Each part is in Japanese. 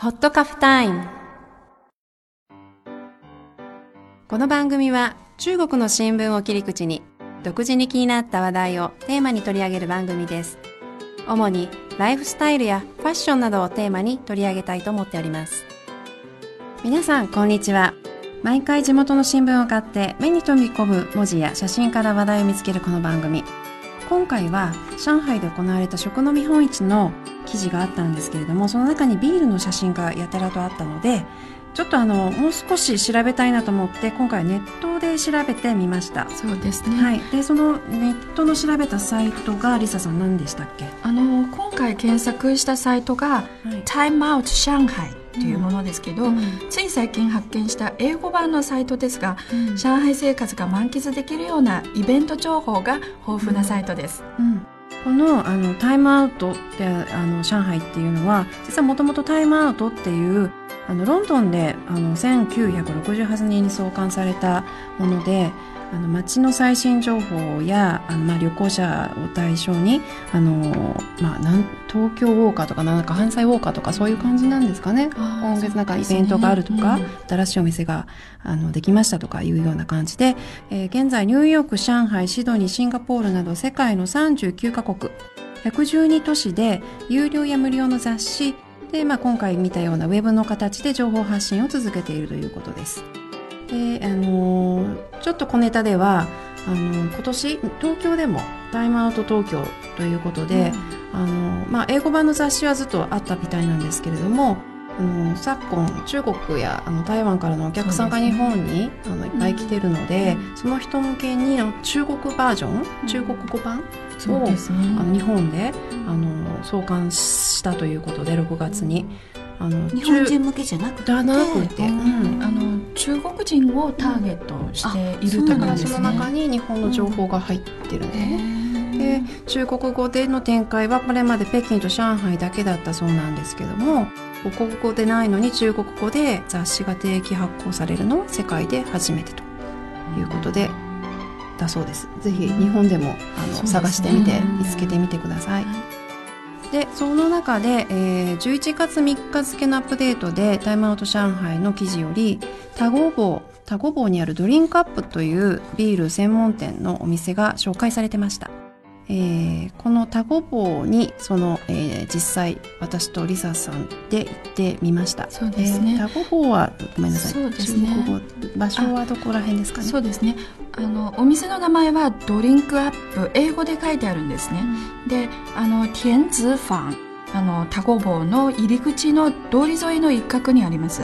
ホットカフタイムこの番組は中国の新聞を切り口に独自に気になった話題をテーマに取り上げる番組です。主にライフスタイルやファッションなどをテーマに取り上げたいと思っております。皆さんこんにちは。毎回地元の新聞を買って目に飛び込む文字や写真から話題を見つけるこの番組。今回は上海で行われた食の見本市の記事があったんですけれどもその中にビールの写真がやたらとあったのでちょっとあのもう少し調べたいなと思って今回ネットで調べてみました。そうですね、はい、でそのネットの調べたサイトがリサさん何でしたっけ？あの今回検索したサイトがはい「Time Out Shanghai」というものですけど、うん。つい最近発見した英語版のサイトですが、うん。上海生活が満喫できるようなイベント情報が豊富なサイトです、うんこのあのタイムアウトってあの上海っていうのは実はもともとタイムアウトっていうあのロンドンであの1968年に創刊されたものであの街の最新情報やあの、まあ、旅行者を対象にあの、まあ、なん東京ウォーカーとかなんか関西ウォーカーとかそういう感じなんですかね。今月なんかイベントがあるとか、うん新しいお店があのできましたとかいうような感じで、えー現在ニューヨーク上海シドニーシンガポールなど世界の39カ国112都市で有料や無料の雑誌で、まあ、今回見たようなウェブの形で情報発信を続けているということです。であのーちょっと小ネタではあのー今年東京でもタイムアウト東京ということで、あのまあ、英語版の雑誌はずっとあったみたいなんですけれどもあの昨今中国やあの台湾からのお客さんが日本に、あのいっぱい来てるので、その人向けに中国バージョン、中国語版そうですね。あの日本であの創刊したということで6月に。あの日本人向けじゃなくて。なくて、うん。あの中国人をターゲットしているとだからころですねその中に日本の情報が入ってるんだよね。へで中国語での展開はこれまで北京と上海だけだったそうなんですけども母国語でないのに中国語で雑誌が定期発行されるのは世界で初めてと。いうことでだそうです。ぜひ日本でもあの、ね。探してみてうん見つけてみてください。でその中で、えー11月3日付のアップデートでタイムアウト上海の記事より田子坊田子坊にあるドリンクアップというビール専門店のお店が紹介されてました。えーこの田子坊にその、えー実際私とリサさんで行ってみました。そうですねえー田子坊はごめんなさい。そうですね場所はどこら辺ですかね？そうですねあのお店の名前はドリンクアップ英語で書いてあるんですね、であの天子坊あのタコ坊の入り口の通り沿いの一角にあります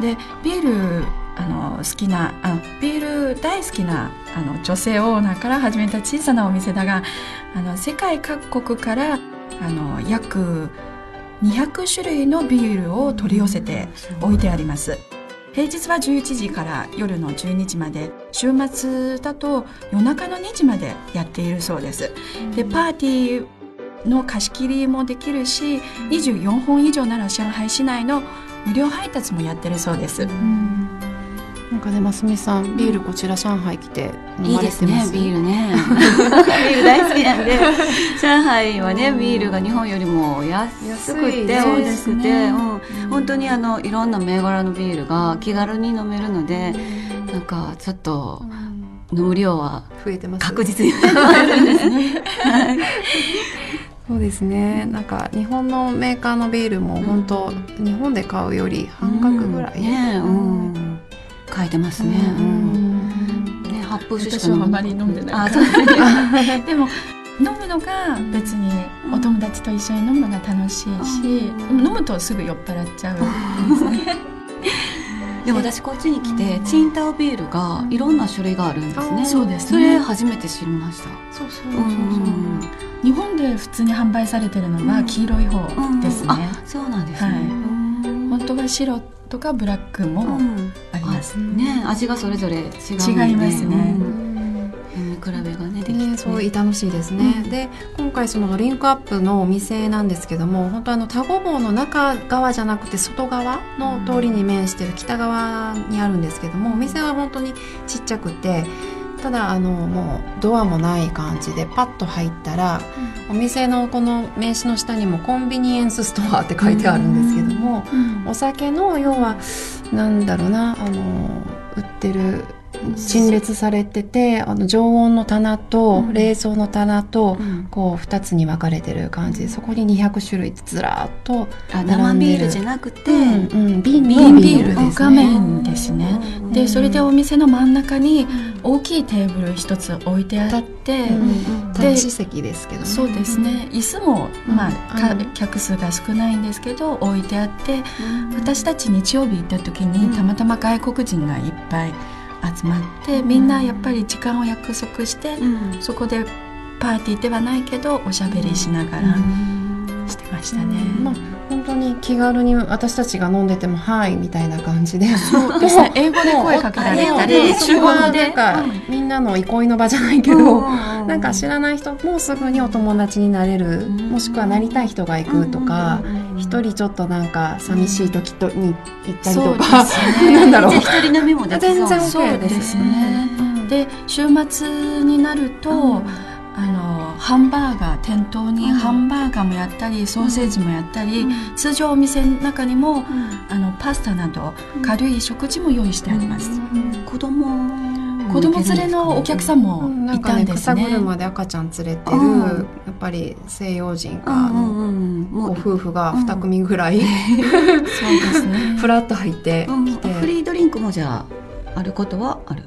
でビールあの好きなあビール大好きなあの女性オーナーから始めた小さなお店だがあの世界各国からあの約200種類のビールを取り寄せて置いてあります。平日は11時から夜の12時まで週末だと夜中の2時までやっているそうです。でパーティーの貸し切りもできるし24本以上なら上海市内の無料配達もやってるそうです、かねますみさんビールこちら上海来て飲まれてまですねビールね。ビール大好きなんで。上海はねビールが日本よりも安くて美安い味しくて、うん、本当にあのいろんな銘柄のビールが気軽に飲めるのでなんかちょっと飲む量は増えてます確実に増えるんですね。はい。そうですね。なんか日本のメーカーのビールも本当、日本で買うより半額ぐらい、うん。ねうん書いてますね。ね発泡酒しかあまり飲んでない。でも飲むのが別にお友達と一緒に飲むのが楽しいし、うん飲むとすぐ酔っ払っちゃう。んですねでも私こっちに来てチンタオビールがいろんな種類があるんですね。あそうですそれね初めて知りました。そうそううんう。ん。日本で普通に販売されてるのは黄色い方ですね、あ、そうなんですね。はいうん本当は白とかブラックもうん。あります、ね。味がそれぞれ違うので。違いますね。うん。比べがねできて。ね、そう楽しいですね、うん。で今回そのドリンクアップのお店なんですけども本当あの田子坊の中側じゃなくて外側の通りに面してる北側にあるんですけどもお店は本当にちっちゃくてただあのもうドアもない感じでパッと入ったら、お店のこの名刺の下にもコンビニエンスストアって書いてあるんですけども、お酒の要はなんだろうなあの売ってる陳列されててあの常温の棚とうん。冷蔵の棚と、うん。こう2つに分かれてる感じでそこに200種類ずらーっとあ生ビールじゃなくて、うんうん、瓶ビールの画面ですうね。んでそれでお店の真ん中に大きいテーブル一つ置いてあって、うんで席ですけどね。そうですね。椅子も、うん。まあ、客数が少ないんですけど置いてあってうん。私たち日曜日行った時に、うん。たまたま外国人がいっぱい集まって、みんなやっぱり時間を約束して、うん。そこでパーティーではないけどおしゃべりしながらしてましたね。まあ本当に気軽に私たちが飲んでても「はい」みたいな感じで。そう。ですね英語で声かけられたり。もうそこはなんでかみんなの憩いの場じゃないけど、うん。なんか知らない人もすぐにお友達になれる、うん。もしくはなりたい人が行くとかうん。一、人ちょっとなんか寂しい時とに行ったりとか、すね。なんだろう。一人飲みもできそう。全然そう OK ですね。で週末になると、ハンバーガー店頭にうんハンバーガーもやったり、ソーセージもやったり、通常お店の中にもあのパスタなど軽い食事も用意してあります、子供子供連れのお客さんもうん。なんいかね肩たんですね,、車で赤ちゃん連れてる、うん。やっぱり西洋人か、のごう夫婦が2組ぐらい、そうですね。ふらっと入ってうん。きて、フリードリンクもじゃああることはある？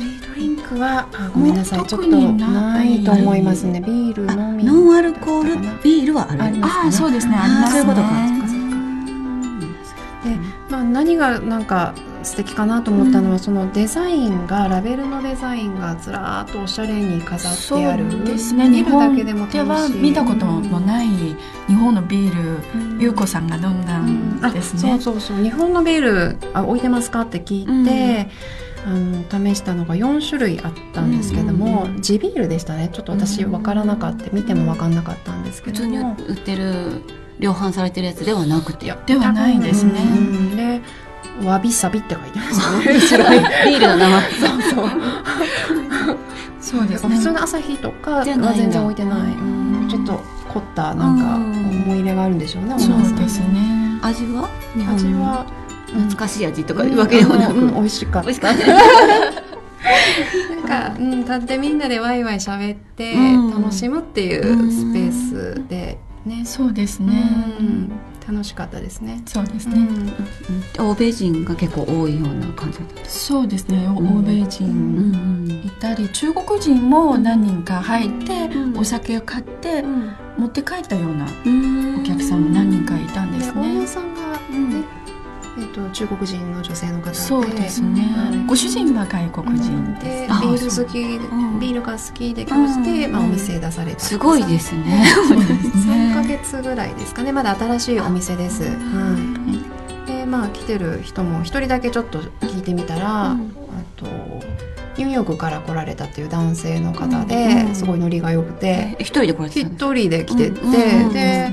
フリードリンクはあごめんなさいちょっとなないいと思いますね。ビールあのみノンアルコールビールはありますああそうですね。ありますねそういうことか。で、まあ、何がなんか素敵かなと思ったのは、そのデザインがラベルのデザインがずらーっとおしゃれに飾ってある。そうですね。日見るだ本けでも楽しい。では見たことのない日本のビール、うん。ゆうこさんが飲んだんですね、あそうそうそう。日本のビールあ置いてますか？って聞いて、あの試したのが4種類あったんですけども、うんうん地ビールでしたね。ちょっと私分からなかった。見ても分かんなかったんですけ普通に売ってる量販されてるやつではなくて。ではないですね。うんでわびさびって書いてましたね。ビールの名前。そうそう。そうですね。普通の朝日とかは全然置いてない、うん。ちょっと凝ったなんかうん。思い入れがあるんでしょうね、そお母さん。うですね味は味は懐かしい味とかいうわけでもなく、うんうん美味しかった。なんか、うん、立ってみんなでワイワイ喋ってうん。楽しむっていうスペースでね、そうですうね、ん。楽しかったですね。そうですね、うん。欧米人が結構多いような感じだった。そうですね。欧ん。米う人ん。いたり中国人も何人か入って、うん。お酒を買ってうん。持って帰ったようなうん。お客さんも何人かいたんでですねと中国人の女性の方で。そうですね、うん。ご主人は外国人でビあール好き、んビールが好きで教して、うん。まあ、お店出された。すごいですね。そうです3ヶね。月ぐらいですかね。まだ新しいお店です、はい、でまあ来てる人も一人だけちょっと聞いてみたら、うん。あとニューヨークから来られたっていう男性の方で、うん。すごいノリが良くて、一人でこれて一人で来てて、で、あ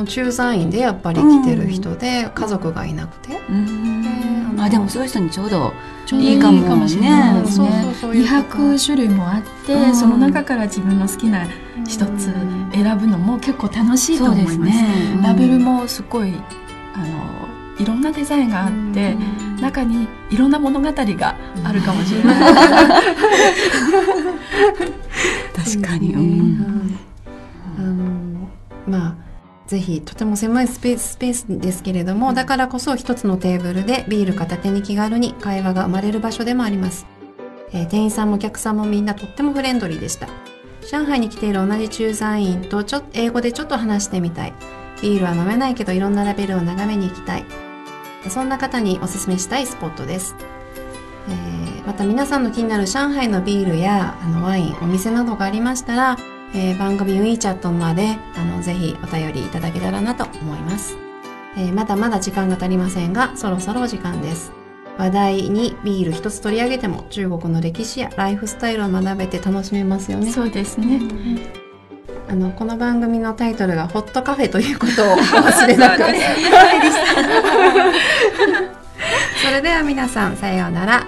の駐在員でやっぱり来てる人で、家族がいなくて、うん。であでもそういう人にちょうどいいかもしれないねですそうそうそう。いうこと200種類もあって、うん。その中から自分の好きな一つ選ぶのも結構楽しいと思います。ですね。ラベルもすごいあのいろんなデザインがあって、中にいろんな物語があるかもしれない、確かに、そうん。あのまあぜひとても狭いスペーススペースですけれどもだからこそ一つのテーブルでビール片手に気軽に会話が生まれる場所でもあります、えー店員さんもお客さんもみんなとってもフレンドリーでした。上海に来ている同じ駐在員とちょ英語でちょっと話してみたい。ビールは飲めないけどいろんなラベルを眺めに行きたい。そんな方におすすめしたいスポットです。えーまた皆さんの気になる上海のビールやあのワインお店などがありましたら、えー番組 WeChat まであのぜひお便りいただけたらなと思います、えーまだまだ時間が足りませんがそろそろお時間です。話題にビール一つ取り上げても中国の歴史やライフスタイルを学べて楽しめますよね。そうですね、あのこの番組のタイトルがホットカフェということをお忘れなく。そ れでは皆さんさようなら